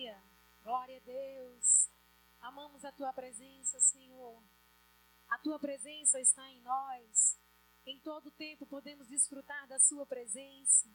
Aleluia. Glória a Deus. Amamos a tua presença, Senhor. A tua presença está em nós. Em todo tempo podemos desfrutar da sua presença.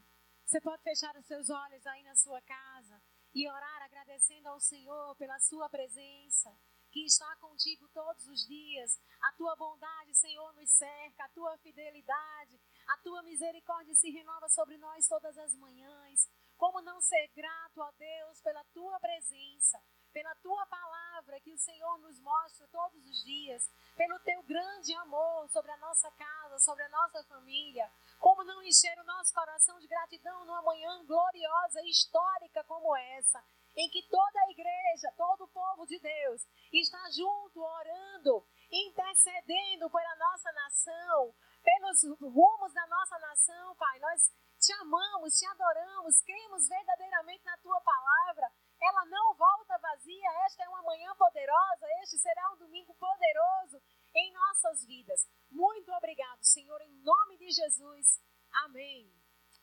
Você pode fechar os seus olhos aí na sua casa e orar agradecendo ao Senhor pela sua presença, que está contigo todos os dias. A tua bondade, Senhor, nos cerca, a tua fidelidade, a tua misericórdia se renova sobre nós todas as manhãs. Como não ser grato a Deus pela tua presença, pela tua palavra que o Senhor nos mostra todos os dias, pelo teu grande amor sobre a nossa casa, sobre a nossa família. Como não encher o nosso coração de gratidão numa manhã gloriosa e histórica como essa, em que toda a igreja, todo o povo de Deus está junto, orando, intercedendo pela nossa nação, pelos rumos da nossa nação, Pai. Nós te amamos, te adoramos, cremos verdadeiramente na tua palavra. Ela não volta vazia. Esta é uma manhã poderosa. Este será um domingo poderoso em nossas vidas. Muito obrigado, Senhor, em nome de Jesus. Amém.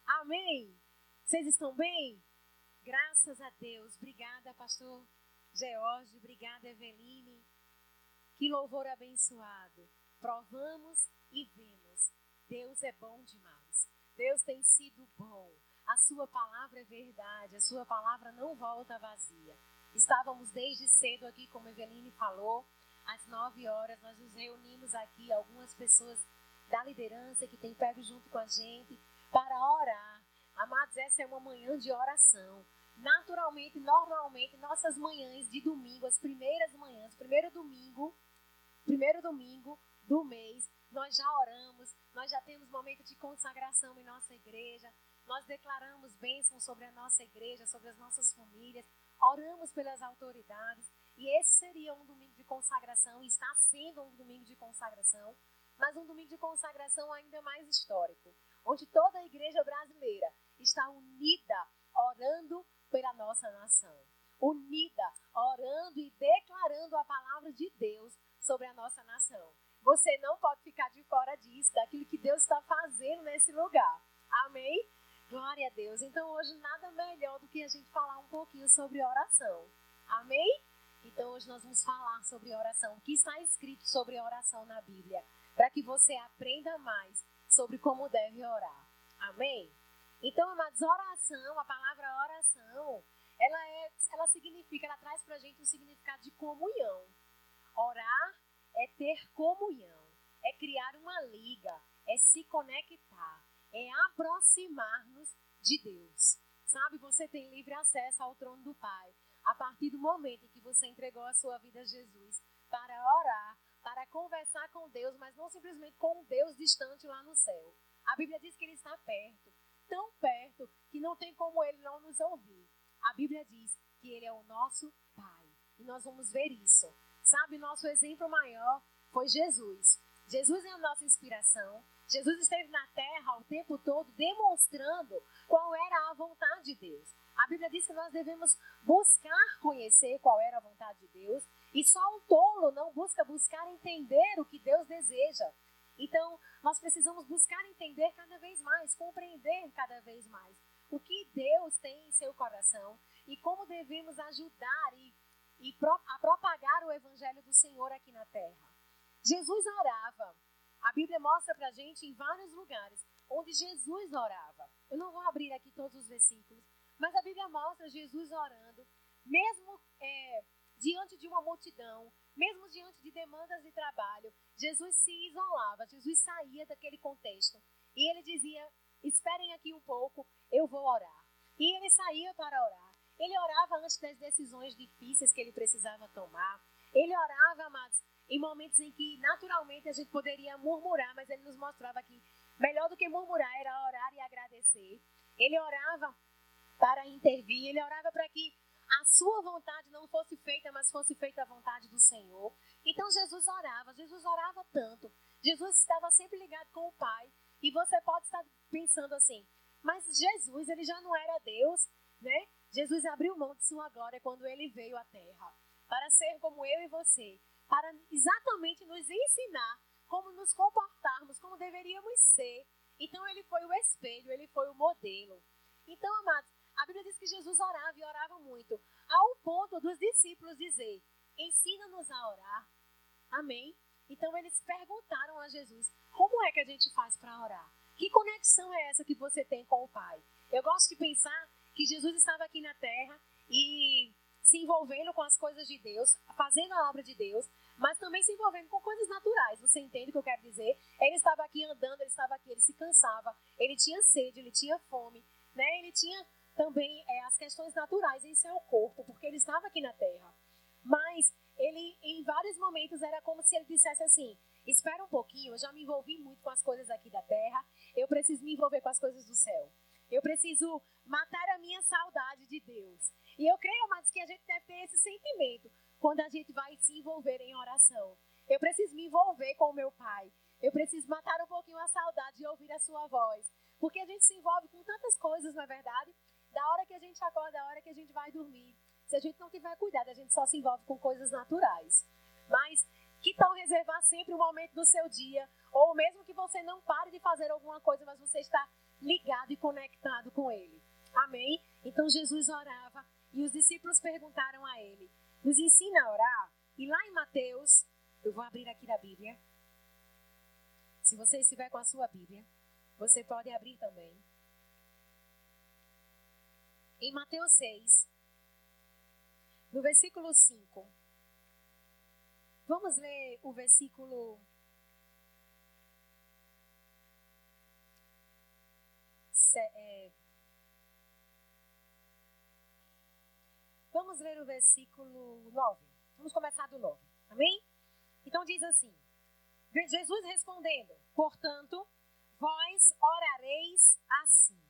Amém. Vocês estão bem? Graças a Deus. Obrigada, pastor George. Obrigada, Eveline. Que louvor abençoado. Provamos e vemos. Deus é bom demais. Deus tem sido bom. A sua palavra é verdade, a sua palavra não volta vazia. Estávamos desde cedo aqui, como Eveline falou, às nove horas nós nos reunimos aqui, algumas pessoas da liderança que tem pego junto com a gente, para orar. Amados, essa é uma manhã de oração. Naturalmente, normalmente, nossas manhãs de domingo, as primeiras manhãs, primeiro domingo, primeiro domingo do mês, nós já oramos, nós já temos momento de consagração em nossa igreja, nós declaramos bênçãos sobre a nossa igreja, sobre as nossas famílias, oramos pelas autoridades, e esse seria um domingo de consagração, e está sendo um domingo de consagração, mas um domingo de consagração ainda mais histórico, onde toda a igreja brasileira está unida, orando pela nossa nação. Unida, orando e declarando a palavra de Deus sobre a nossa nação. Você não pode ficar de fora disso, daquilo que Deus está fazendo nesse lugar. Amém? Glória a Deus. Então, hoje, nada melhor do que a gente falar um pouquinho sobre oração. Amém? Então, hoje nós vamos falar sobre oração. O que está escrito sobre oração na Bíblia? Para que você aprenda mais sobre como deve orar. Amém? Então, amados, oração, a palavra oração, ela, é, ela significa, ela traz para a gente um significado de comunhão. Orar é ter comunhão, é criar uma liga, é se conectar, é aproximar-nos de Deus. Sabe, você tem livre acesso ao trono do Pai a partir do momento em que você entregou a sua vida a Jesus para orar, para conversar com Deus, mas não simplesmente com um Deus distante lá no céu. A Bíblia diz que ele está perto, tão perto que não tem como ele não nos ouvir. A Bíblia diz que ele é o nosso Pai. E nós vamos ver isso Sabe, nosso exemplo maior foi Jesus. Jesus é a nossa inspiração. Jesus esteve na terra o tempo todo demonstrando qual era a vontade de Deus. A Bíblia diz que nós devemos buscar conhecer qual era a vontade de Deus, e só um tolo não busca buscar entender o que Deus deseja. Então, nós precisamos buscar entender cada vez mais, compreender cada vez mais o que Deus tem em seu coração e como devemos ajudar e e a propagar o evangelho do Senhor aqui na terra. Jesus orava. A Bíblia mostra para gente em vários lugares onde Jesus orava. Eu não vou abrir aqui todos os versículos, mas a Bíblia mostra Jesus orando, mesmo é, diante de uma multidão, mesmo diante de demandas de trabalho. Jesus se isolava, Jesus saía daquele contexto e ele dizia: Esperem aqui um pouco, eu vou orar. E ele saía para orar. Ele orava antes das decisões difíceis que ele precisava tomar. Ele orava, amados, em momentos em que naturalmente a gente poderia murmurar, mas ele nos mostrava que melhor do que murmurar era orar e agradecer. Ele orava para intervir, ele orava para que a sua vontade não fosse feita, mas fosse feita a vontade do Senhor. Então Jesus orava, Jesus orava tanto. Jesus estava sempre ligado com o Pai. E você pode estar pensando assim, mas Jesus, ele já não era Deus, né? Jesus abriu mão de sua glória quando ele veio à terra, para ser como eu e você, para exatamente nos ensinar como nos comportarmos, como deveríamos ser. Então ele foi o espelho, ele foi o modelo. Então, amados, A Bíblia diz que Jesus orava e orava muito, ao ponto dos discípulos dizer: ensina-nos a orar. Amém? Então eles perguntaram a Jesus: como é que a gente faz para orar? Que conexão é essa que você tem com o Pai? Eu gosto de pensar que Jesus estava aqui na terra e se envolvendo com as coisas de Deus, fazendo a obra de Deus, mas também se envolvendo com coisas naturais. Você entende o que eu quero dizer? Ele estava aqui andando, ele estava aqui, ele se cansava, ele tinha sede, ele tinha fome, né? Ele tinha também é, as questões naturais em seu corpo, porque ele estava aqui na terra. Mas ele, em vários momentos, era como se ele dissesse assim: Espera um pouquinho, eu já me envolvi muito com as coisas aqui da terra, eu preciso me envolver com as coisas do céu. Eu preciso matar a minha saudade de Deus. E eu creio, amados, que a gente deve ter esse sentimento quando a gente vai se envolver em oração. Eu preciso me envolver com o meu Pai. Eu preciso matar um pouquinho a saudade de ouvir a sua voz. Porque a gente se envolve com tantas coisas, na é verdade, da hora que a gente acorda, da hora que a gente vai dormir. Se a gente não tiver cuidado, a gente só se envolve com coisas naturais. Mas que tal reservar sempre um momento do seu dia, ou mesmo que você não pare de fazer alguma coisa, mas você está ligado e conectado com Ele. Amém? Então Jesus orava e os discípulos perguntaram a Ele: nos ensina a orar? E lá em Mateus, eu vou abrir aqui da Bíblia. Se você estiver com a sua Bíblia, você pode abrir também. Em Mateus 6, no versículo 5. Vamos ler o versículo. É, vamos ler o versículo 9. Vamos começar do 9. Amém? Então diz assim: Jesus respondendo, portanto, vós orareis assim.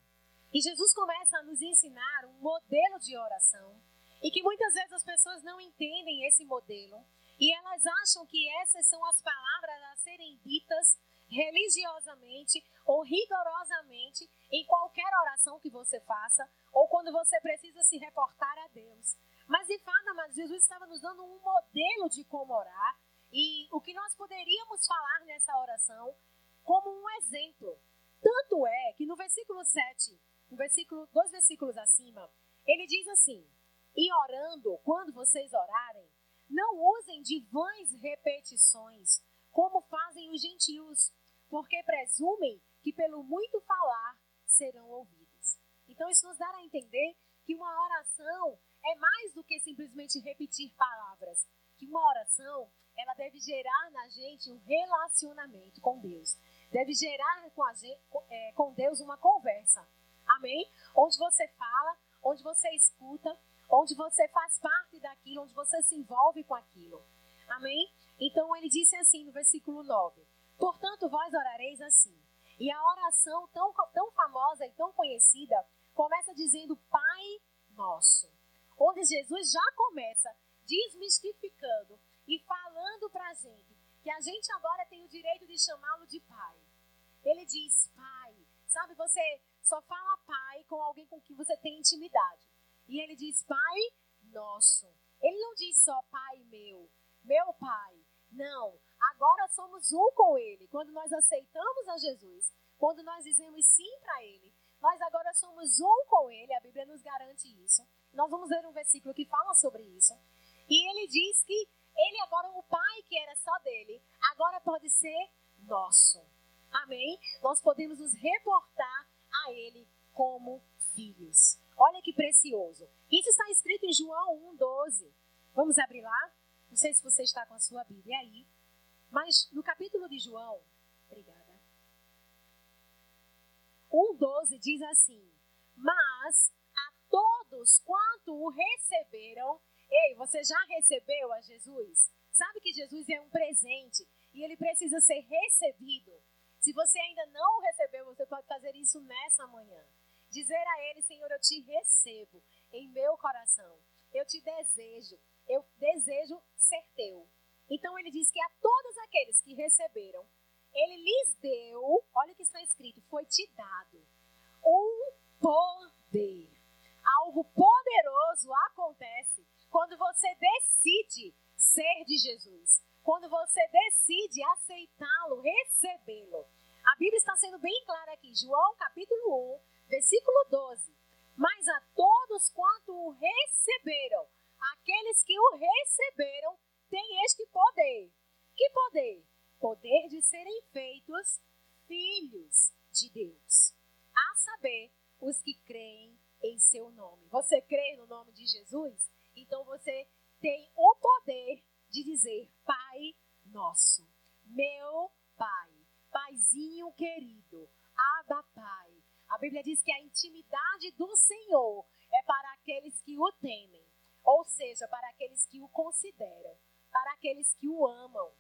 E Jesus começa a nos ensinar um modelo de oração e que muitas vezes as pessoas não entendem esse modelo e elas acham que essas são as palavras a serem ditas religiosamente ou rigorosamente em qualquer oração que você faça ou quando você precisa se reportar a Deus. Mas de fato, Jesus estava nos dando um modelo de como orar e o que nós poderíamos falar nessa oração como um exemplo. Tanto é que no versículo 7, no versículo, dois versículos acima, ele diz assim: E orando, quando vocês orarem, não usem de vãs repetições, como fazem os gentios, porque presumem que pelo muito falar serão ouvidos. Então, isso nos dá a entender que uma oração é mais do que simplesmente repetir palavras. Que uma oração, ela deve gerar na gente um relacionamento com Deus. Deve gerar com, a gente, é, com Deus uma conversa. Amém? Onde você fala, onde você escuta, onde você faz parte daquilo, onde você se envolve com aquilo. Amém? Então ele disse assim no versículo 9: Portanto, vós orareis assim. E a oração tão, tão famosa e tão conhecida começa dizendo Pai Nosso. Onde Jesus já começa desmistificando e falando para a gente que a gente agora tem o direito de chamá-lo de Pai. Ele diz Pai. Sabe, você só fala Pai com alguém com quem você tem intimidade. E ele diz Pai nosso. Ele não diz só Pai meu, meu Pai. Não. Agora somos um com Ele. Quando nós aceitamos a Jesus, quando nós dizemos sim para Ele, nós agora somos um com Ele. A Bíblia nos garante isso. Nós vamos ver um versículo que fala sobre isso. E ele diz que ele agora, o Pai que era só dele, agora pode ser nosso. Amém? Nós podemos nos reportar a Ele como filhos. Olha que precioso. Isso está escrito em João 1,12. Vamos abrir lá? Não sei se você está com a sua Bíblia aí. Mas no capítulo de João, obrigada. 1,12 diz assim: Mas a todos quanto o receberam, ei, você já recebeu a Jesus? Sabe que Jesus é um presente e ele precisa ser recebido. Se você ainda não o recebeu, você pode fazer isso nessa manhã. Dizer a Ele, Senhor, eu te recebo em meu coração. Eu te desejo. Eu desejo ser teu. Então ele diz que a todos aqueles que receberam, ele lhes deu, olha o que está escrito, foi te dado um poder. Algo poderoso acontece quando você decide ser de Jesus, quando você decide aceitá-lo, recebê-lo. A Bíblia está sendo bem clara aqui, João capítulo 1, versículo 12. Mas a todos quanto o receberam, aqueles que o receberam, têm este poder. Que poder? Poder de serem feitos filhos de Deus. A saber, os que creem em seu nome. Você crê no nome de Jesus? Então você tem o poder de dizer: Pai nosso, meu Pai, Paizinho querido, Abba Pai. A Bíblia diz que a intimidade do Senhor é para aqueles que o temem, ou seja, para aqueles que o consideram, para aqueles que o amam.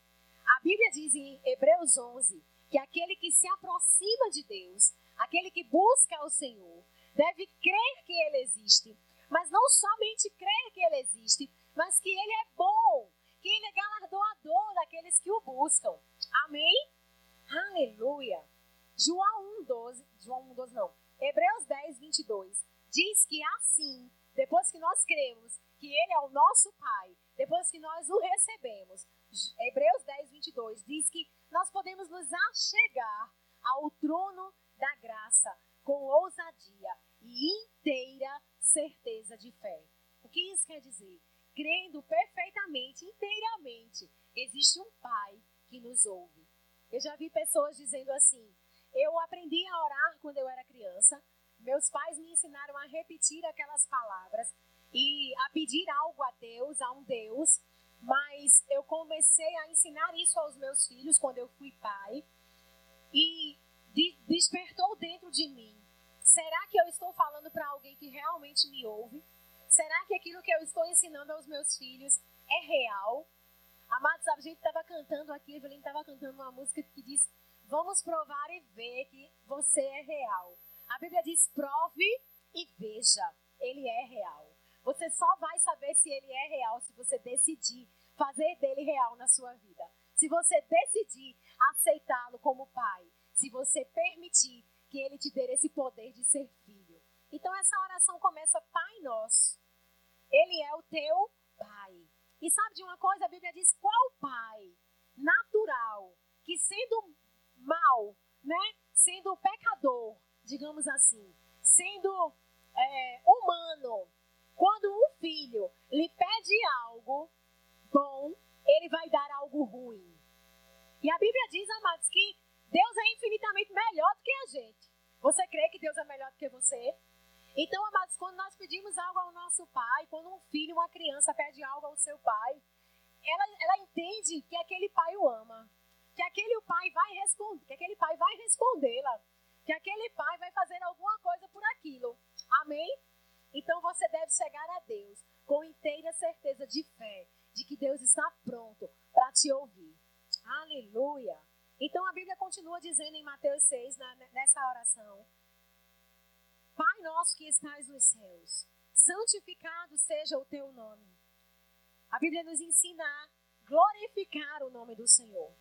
A Bíblia diz em Hebreus 11 que aquele que se aproxima de Deus, aquele que busca o Senhor, deve crer que ele existe, mas não somente crer que ele existe, mas que ele é bom, que ele é galardoador daqueles que o buscam. Amém? Aleluia. João 1:12, João 1:12 não. Hebreus 10, 22 diz que assim, depois que nós cremos que ele é o nosso Pai, depois que nós o recebemos, Hebreus 10, 22 diz que nós podemos nos achegar ao trono da graça com ousadia e inteira certeza de fé. O que isso quer dizer? Crendo perfeitamente, inteiramente, existe um Pai que nos ouve. Eu já vi pessoas dizendo assim: eu aprendi a orar quando eu era criança, meus pais me ensinaram a repetir aquelas palavras e a pedir algo a Deus, a um Deus, mas eu comecei a ensinar isso aos meus filhos quando eu fui pai e de, despertou dentro de mim. Será que eu estou falando para alguém que realmente me ouve? Será que aquilo que eu estou ensinando aos meus filhos é real? Amados, a gente estava cantando aqui, a Evelyn estava cantando uma música que diz: Vamos provar e ver que você é real. A Bíblia diz: prove e veja, ele é real. Você só vai saber se ele é real se você decidir fazer dele real na sua vida. Se você decidir aceitá-lo como pai, se você permitir que ele te dê esse poder de ser filho. Então essa oração começa Pai Nosso. Ele é o teu pai. E sabe de uma coisa? A Bíblia diz qual pai natural que sendo mal, né, sendo pecador, digamos assim, sendo é, humano, quando um filho lhe pede algo bom, ele vai dar algo ruim. E a Bíblia diz, amados, que Deus é infinitamente melhor do que a gente. Você crê que Deus é melhor do que você? Então, amados, quando nós pedimos algo ao nosso pai, quando um filho, uma criança pede algo ao seu pai, ela, ela entende que aquele pai o ama, que aquele pai vai responder, que aquele pai vai respondê-la, que aquele pai vai fazer alguma coisa por aquilo. Amém? Então você deve chegar a Deus com inteira certeza de fé, de que Deus está pronto para te ouvir. Aleluia! Então a Bíblia continua dizendo em Mateus 6, na, nessa oração: Pai nosso que estás nos céus, santificado seja o teu nome. A Bíblia nos ensina a glorificar o nome do Senhor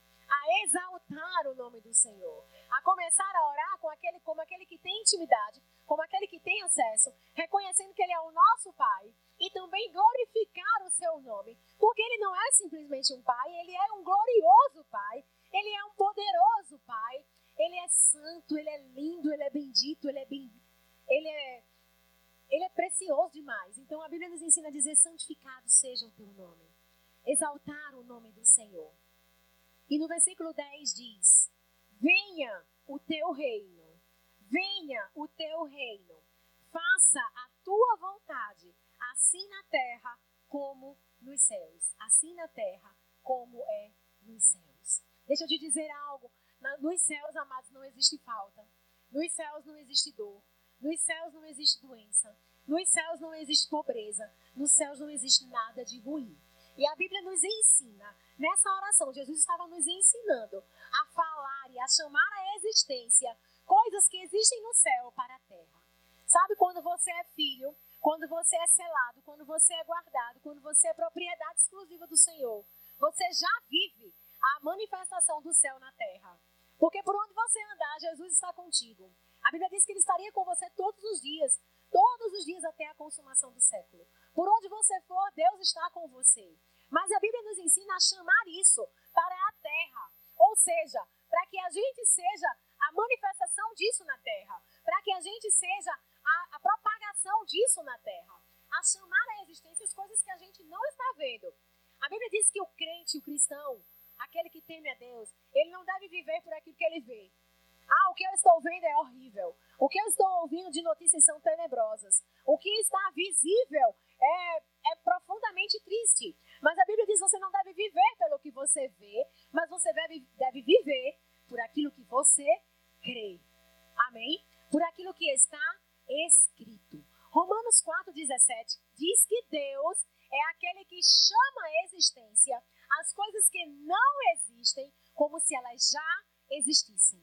exaltar o nome do Senhor, a começar a orar com aquele, como aquele que tem intimidade, como aquele que tem acesso, reconhecendo que Ele é o nosso Pai e também glorificar o seu nome, porque Ele não é simplesmente um Pai, Ele é um glorioso Pai, Ele é um poderoso Pai, Ele é santo, Ele é lindo, Ele é bendito, Ele é bem, Ele é ele é precioso demais. Então a Bíblia nos ensina a dizer: santificado seja o teu nome. Exaltar o nome do Senhor. E no versículo 10 diz: Venha o teu reino, venha o teu reino, faça a tua vontade, assim na terra como nos céus. Assim na terra como é nos céus. Deixa eu te dizer algo: nos céus, amados, não existe falta, nos céus não existe dor, nos céus não existe doença, nos céus não existe pobreza, nos céus não existe nada de ruim. E a Bíblia nos ensina, nessa oração, Jesus estava nos ensinando a falar e a chamar à existência coisas que existem no céu para a terra. Sabe quando você é filho, quando você é selado, quando você é guardado, quando você é propriedade exclusiva do Senhor, você já vive a manifestação do céu na terra. Porque por onde você andar, Jesus está contigo. A Bíblia diz que ele estaria com você todos os dias, todos os dias até a consumação do século. Por onde você for, Deus está com você. Mas a Bíblia nos ensina a chamar isso para a terra. Ou seja, para que a gente seja a manifestação disso na terra. Para que a gente seja a, a propagação disso na terra. A chamar a existência as coisas que a gente não está vendo. A Bíblia diz que o crente, o cristão, aquele que teme a Deus, ele não deve viver por aquilo que ele vê. Ah, o que eu estou vendo é horrível. O que eu estou ouvindo de notícias são tenebrosas. O que está visível é, é profundamente triste. Mas a Bíblia diz você não deve viver pelo que você vê, mas você deve, deve viver por aquilo que você crê. Amém? Por aquilo que está escrito. Romanos 4,17 diz que Deus é aquele que chama à existência as coisas que não existem como se elas já existissem.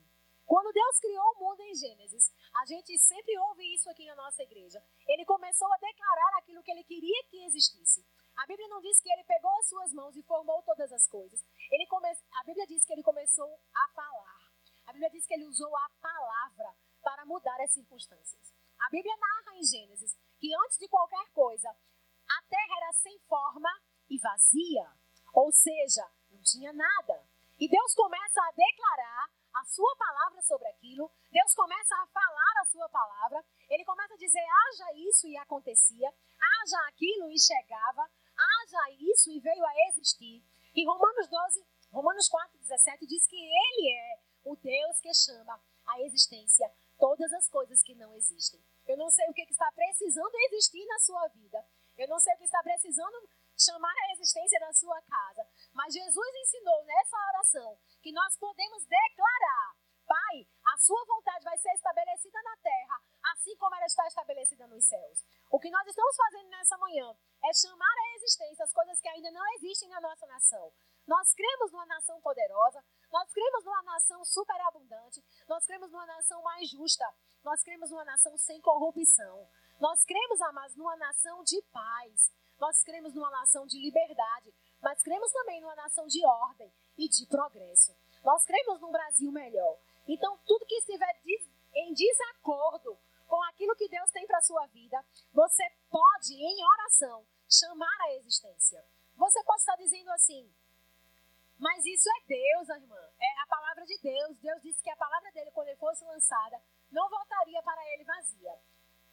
Quando Deus criou o mundo em Gênesis, a gente sempre ouve isso aqui na nossa igreja. Ele começou a declarar aquilo que ele queria que existisse. A Bíblia não diz que ele pegou as suas mãos e formou todas as coisas. Ele come... A Bíblia diz que ele começou a falar. A Bíblia diz que ele usou a palavra para mudar as circunstâncias. A Bíblia narra em Gênesis que antes de qualquer coisa, a terra era sem forma e vazia. Ou seja, não tinha nada. E Deus começa a declarar a sua palavra sobre aquilo, Deus começa a falar a sua palavra, ele começa a dizer: haja isso e acontecia, haja aquilo e chegava, haja isso e veio a existir. E Romanos 12, Romanos 4, 17 diz que ele é o Deus que chama a existência todas as coisas que não existem. Eu não sei o que está precisando existir na sua vida. Eu não sei o que está precisando chamar a existência da sua casa. Mas Jesus ensinou nessa oração que nós podemos declarar: Pai, a sua vontade vai ser estabelecida na terra, assim como ela está estabelecida nos céus. O que nós estamos fazendo nessa manhã é chamar a existência as coisas que ainda não existem na nossa nação. Nós cremos numa nação poderosa, nós cremos numa nação superabundante, nós cremos numa nação mais justa, nós cremos numa nação sem corrupção. Nós cremos, amados, numa nação de paz. Nós cremos numa nação de liberdade, mas cremos também numa nação de ordem e de progresso. Nós cremos num Brasil melhor. Então, tudo que estiver em desacordo com aquilo que Deus tem para a sua vida, você pode, em oração, chamar a existência. Você pode estar dizendo assim, mas isso é Deus, irmã. É a palavra de Deus. Deus disse que a palavra dele, quando ele fosse lançada, não voltaria para ele vazia.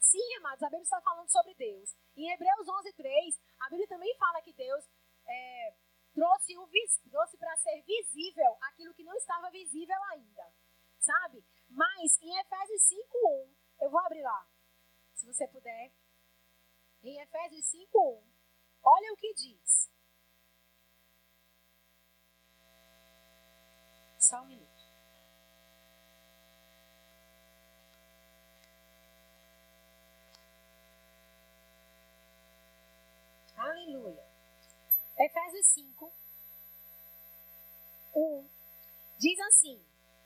Sim, amados, a Bíblia está falando sobre Deus. Em Hebreus 11, 3, a Bíblia também fala que Deus é, trouxe, trouxe para ser visível aquilo que não estava visível ainda. Sabe? Mas em Efésios 5, 1, eu vou abrir lá, se você puder. Em Efésios 5, 1, olha o que diz. Só um minuto. Aleluia. Efésios 5, 1 diz assim: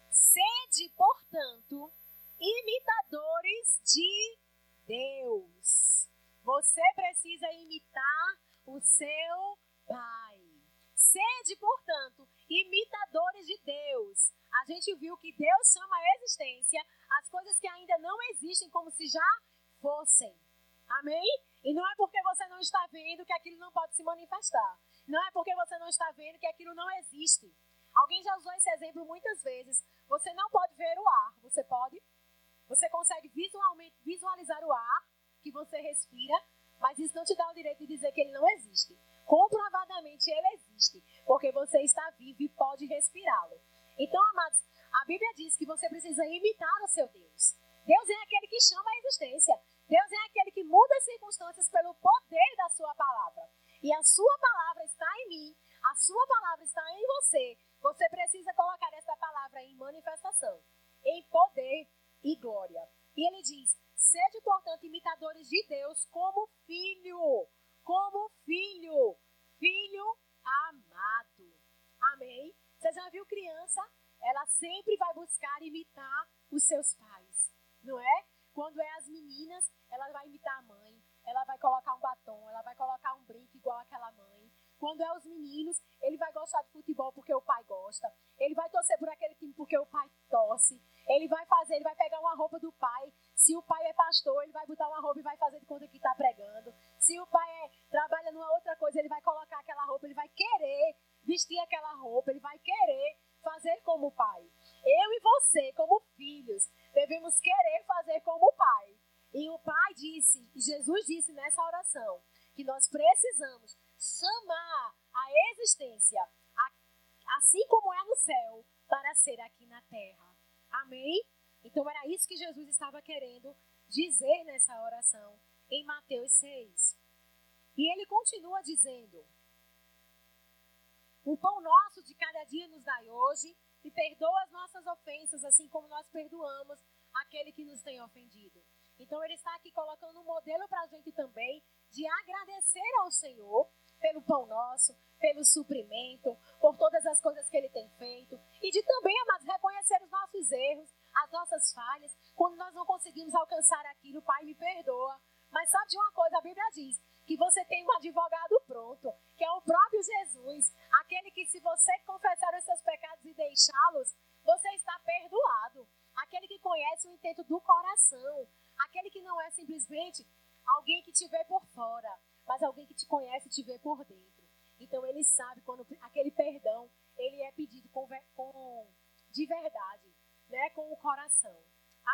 Sede, portanto, imitadores de Deus. Você precisa imitar o seu Pai. Sede, portanto, imitadores de Deus. A gente viu que Deus chama a existência as coisas que ainda não existem como se já fossem. Amém? E não é porque você não está vendo que aquilo não pode se manifestar. Não é porque você não está vendo que aquilo não existe. Alguém já usou esse exemplo muitas vezes. Você não pode ver o ar, você pode? Você consegue visualmente visualizar o ar que você respira, mas isso não te dá o direito de dizer que ele não existe. Comprovadamente ele existe, porque você está vivo e pode respirá-lo. Então, amados, a Bíblia diz que você precisa imitar o seu Deus. Deus é aquele que chama a existência. Deus é aquele que muda as circunstâncias pelo poder da sua palavra. E a sua palavra está em mim, a sua palavra está em você. Você precisa colocar essa palavra em manifestação, em poder e glória. E ele diz: sede, portanto, imitadores de Deus como filho, como filho, filho amado. Amém? Você já viu criança? Ela sempre vai buscar imitar os seus pais, não é? Quando é as meninas, ela vai imitar a mãe, ela vai colocar um batom, ela vai colocar um brinco igual aquela mãe. Quando é os meninos, ele vai gostar de futebol porque o pai gosta. Ele vai torcer por aquele time porque o pai torce. Ele vai fazer, ele vai pegar uma roupa do pai. Se o pai é pastor, ele vai botar uma roupa e vai fazer de conta que está pregando. Se o pai é, trabalha numa outra coisa, ele vai colocar aquela roupa, ele vai querer vestir aquela roupa, ele vai querer fazer como o pai. Eu e você, como filhos, devemos querer fazer como o pai. E o pai disse, Jesus disse nessa oração, que nós precisamos chamar a existência, assim como é no céu, para ser aqui na terra. Amém? Então era isso que Jesus estava querendo dizer nessa oração em Mateus 6. E ele continua dizendo: O pão nosso de cada dia nos dai hoje, e perdoa as nossas ofensas, assim como nós perdoamos aquele que nos tem ofendido. Então ele está aqui colocando um modelo para a gente também de agradecer ao Senhor pelo pão nosso, pelo suprimento, por todas as coisas que ele tem feito. E de também, amados, reconhecer os nossos erros, as nossas falhas. Quando nós não conseguimos alcançar aquilo, Pai, me perdoa. Mas sabe de uma coisa? A Bíblia diz que você tem um advogado pronto, que é o próprio Jesus. Aquele que, se você confessar os seus pecados e deixá-los, você está perdoado. Aquele que conhece o intento do coração. Aquele que não é simplesmente alguém que te vê por fora, mas alguém que te conhece e te vê por dentro. Então ele sabe quando aquele perdão ele é pedido com, com de verdade, né, com o coração.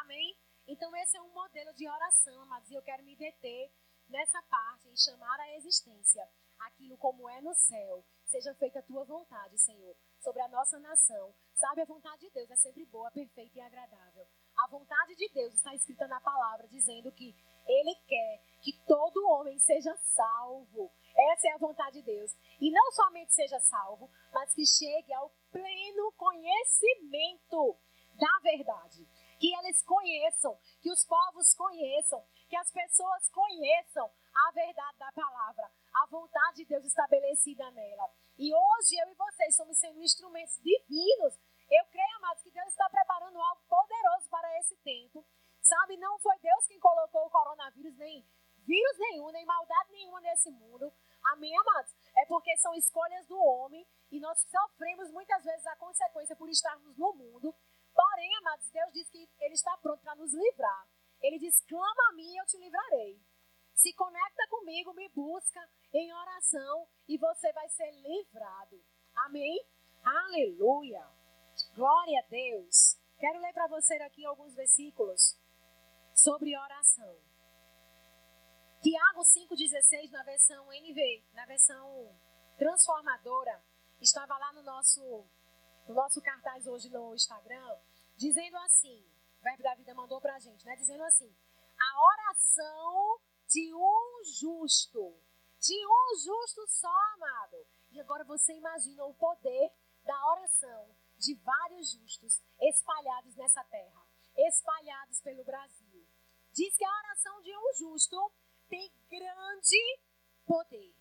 Amém? Então esse é um modelo de oração, amados, e eu quero me deter nessa parte em chamar a existência aquilo como é no céu. Seja feita a tua vontade, Senhor, sobre a nossa nação. Sabe, a vontade de Deus é sempre boa, perfeita e agradável. A vontade de Deus está escrita na palavra, dizendo que Ele quer que todo homem seja salvo. Essa é a vontade de Deus. E não somente seja salvo, mas que chegue ao pleno conhecimento da verdade. Que eles conheçam, que os povos conheçam, que as pessoas conheçam a verdade da palavra, a vontade de Deus estabelecida nela. E hoje eu e vocês somos sendo instrumentos divinos. Eu creio, amados, que Deus está preparando algo poderoso para esse tempo. Sabe, não foi Deus quem colocou o coronavírus, nem vírus nenhum, nem maldade nenhuma nesse mundo. Amém, amados? É porque são escolhas do homem e nós sofremos muitas vezes a consequência por estarmos no mundo. Porém, amados, Deus diz que Ele está pronto para nos livrar. Ele diz: clama a mim e eu te livrarei. Se conecta comigo, me busca em oração e você vai ser livrado. Amém? Aleluia. Glória a Deus. Quero ler para você aqui alguns versículos sobre oração. Tiago 5,16, na versão NV, na versão transformadora, estava lá no nosso, no nosso cartaz hoje no Instagram, dizendo assim: o Verbo da Vida mandou para a gente, né? Dizendo assim: a oração de um justo, de um justo só, amado. E agora você imagina o poder da oração de vários justos espalhados nessa terra, espalhados pelo Brasil. Diz que a oração de um justo tem grande poder.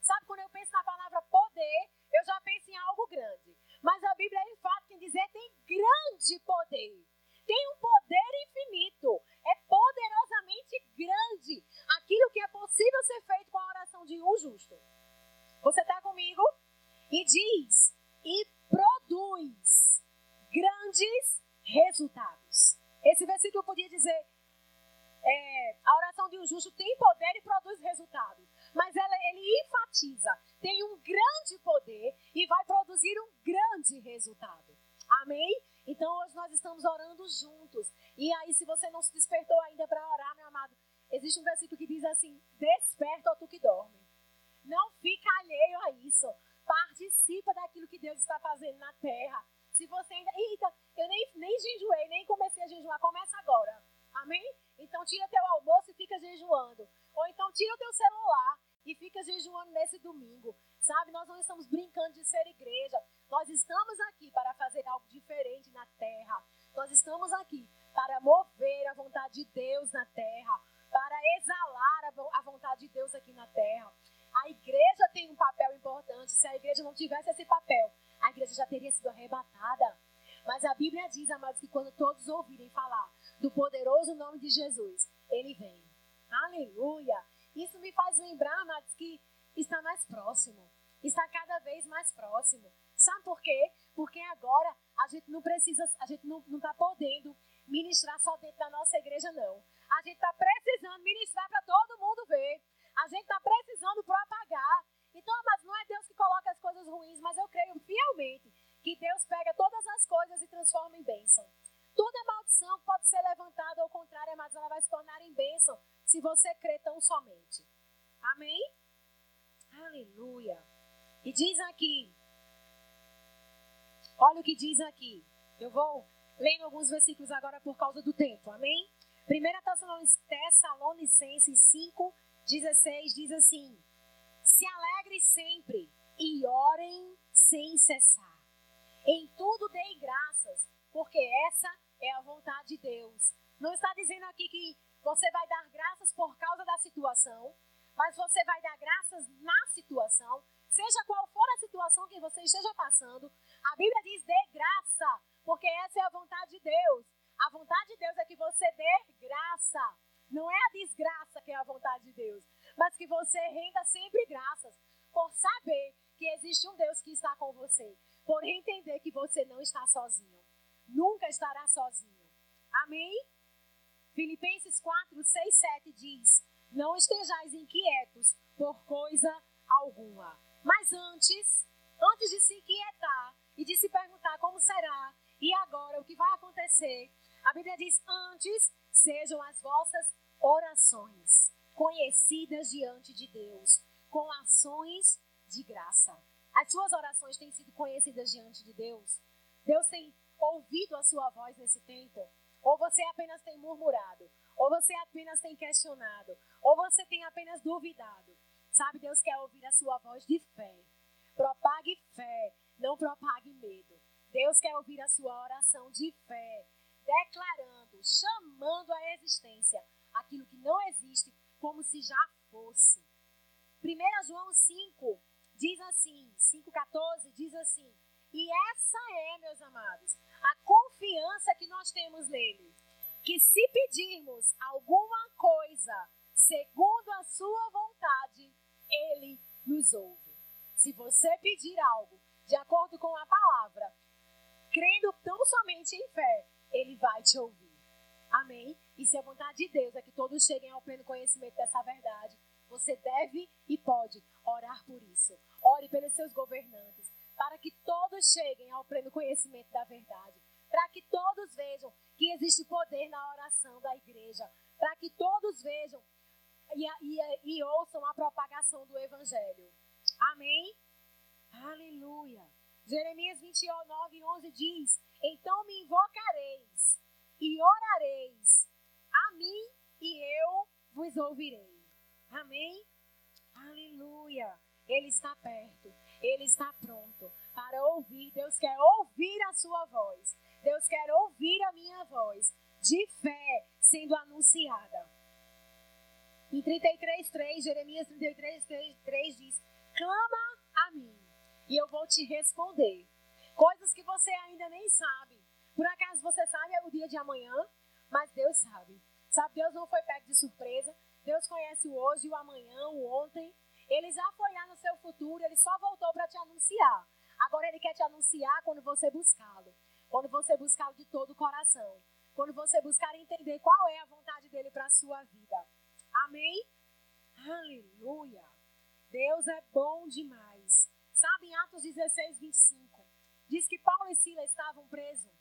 Sabe, quando eu penso na palavra poder, eu já penso em algo grande. Mas a Bíblia é enfática em dizer tem grande poder. Tem um poder infinito. É poderosamente grande aquilo que é possível ser feito com a oração de um justo. Você está comigo? E diz: e produz grandes resultados. Esse versículo podia dizer: é, a oração de um justo tem poder e produz resultado. Mas ela, ele enfatiza, tem um grande poder e vai produzir um grande resultado. Amém? Então hoje nós estamos orando juntos. E aí, se você não se despertou ainda para orar, meu amado, existe um versículo que diz assim: Desperta, ó tu que dorme. Não fica alheio a isso. Participa daquilo que Deus está fazendo na terra. Se você ainda. Eita, eu nem, nem jejuei, nem comecei a jejuar. Começa agora. Amém? Então tira teu almoço e fica jejuando. Ou então tira o teu celular e fica jejuando nesse domingo. Sabe, nós não estamos brincando de ser igreja. Nós estamos aqui para fazer algo diferente na terra. Nós estamos aqui para mover a vontade de Deus na terra, para exalar a vontade de Deus aqui na terra. A igreja tem um papel importante. Se a igreja não tivesse esse papel, a igreja já teria sido arrebatada. Mas a Bíblia diz, amados, que quando todos ouvirem falar do poderoso nome de Jesus, ele vem. Aleluia! Isso me faz lembrar, amados, que está mais próximo. Está cada vez mais próximo. Sabe por quê? Porque agora a gente não precisa, a gente não está podendo ministrar só dentro da nossa igreja, não. A gente está precisando ministrar para todo mundo ver. A gente está precisando propagar. Então, mas não é Deus que coloca as coisas ruins, mas eu creio fielmente que Deus pega todas as coisas e transforma em bênção. Toda maldição pode ser levantada, ao contrário, mas ela vai se tornar em bênção se você crê tão somente. Amém? Aleluia. E diz aqui, olha o que diz aqui. Eu vou lendo alguns versículos agora por causa do tempo, amém? 1 Tessalonicenses 5, 16 diz assim: Se alegre sempre e orem sem cessar. Em tudo deem graças, porque essa é a vontade de Deus. Não está dizendo aqui que você vai dar graças por causa da situação, mas você vai dar graças na situação, seja qual for a situação que você esteja passando. A Bíblia diz: dê graça, porque essa é a vontade de Deus. A vontade de Deus é que você dê graça. Não é a desgraça que é a vontade de Deus, mas que você renda sempre graças por saber que existe um Deus que está com você, por entender que você não está sozinho. Nunca estará sozinho. Amém? Filipenses 4, 6, 7 diz: Não estejais inquietos por coisa alguma, mas antes, antes de se inquietar e de se perguntar como será e agora o que vai acontecer, a Bíblia diz: Antes sejam as vossas orações conhecidas diante de Deus, com ações de graça. As suas orações têm sido conhecidas diante de Deus? Deus tem ouvido a sua voz nesse tempo? Ou você apenas tem murmurado? Ou você apenas tem questionado? Ou você tem apenas duvidado? Sabe, Deus quer ouvir a sua voz de fé. Propague fé, não propague medo. Deus quer ouvir a sua oração de fé, declarando, chamando à existência aquilo que não existe como se já fosse. 1 João 5 diz assim, 5,14 diz assim, e essa é, meus amados, a confiança que nós temos nele. Que se pedirmos alguma coisa segundo a sua vontade, ele nos ouve. Se você pedir algo de acordo com a palavra, crendo tão somente em fé, ele vai te ouvir. Amém? E se a vontade de Deus é que todos cheguem ao pleno conhecimento dessa verdade, você deve e pode orar por isso. Ore pelos seus governantes, para que todos cheguem ao pleno conhecimento da verdade, para que todos vejam que existe poder na oração da igreja, para que todos vejam e, e, e ouçam a propagação do evangelho. Amém? Aleluia. Jeremias 29, 11 diz: Então me invocareis e orareis a mim e eu vos ouvirei. Amém? Aleluia. Ele está perto. Ele está pronto para ouvir. Deus quer ouvir a sua voz. Deus quer ouvir a minha voz de fé sendo anunciada. Em 33:3, Jeremias 33:3 diz: "Clama a mim, e eu vou te responder. Coisas que você ainda nem sabe. Por acaso você sabe é o dia de amanhã, mas Deus sabe. Sabe, Deus não foi pego de surpresa. Deus conhece o hoje, o amanhã, o ontem. Ele já foi lá no seu futuro, ele só voltou para te anunciar. Agora ele quer te anunciar quando você buscá-lo. Quando você buscá-lo de todo o coração. Quando você buscar entender qual é a vontade dele para a sua vida. Amém? Aleluia. Deus é bom demais. Sabe em Atos 16, 25, diz que Paulo e Silas estavam presos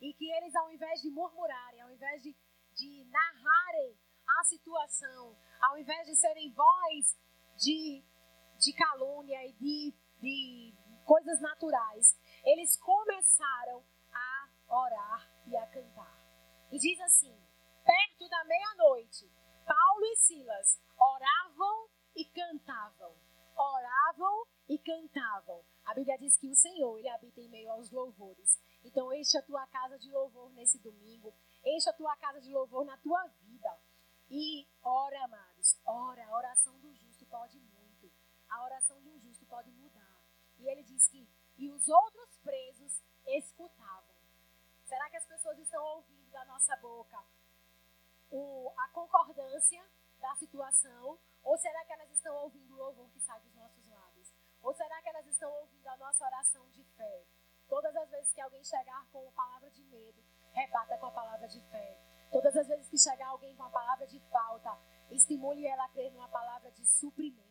e que eles, ao invés de murmurarem, ao invés de, de narrarem a situação, ao invés de serem voz de, de calúnia e de, de coisas naturais, eles começaram a orar e a cantar. E diz assim: perto da meia-noite, Paulo e Silas oravam e cantavam. Oravam e cantavam. A Bíblia diz que o Senhor, ele habita em meio aos louvores. Então, enche a tua casa de louvor nesse domingo. Enche a tua casa de louvor na tua vida. E ora, amados, ora. A oração do justo pode muito. A oração de um justo pode mudar. E ele diz que, e os outros presos escutavam. Será que as pessoas estão ouvindo da nossa boca o, a concordância da situação? Ou será que elas estão ouvindo o louvor que sai dos nossos lábios? Ou será que elas estão ouvindo a nossa oração de fé? Todas as vezes que alguém chegar com a palavra de medo, rebata com a palavra de fé. Todas as vezes que chegar alguém com a palavra de falta, estimule ela a crer numa palavra de suprimento.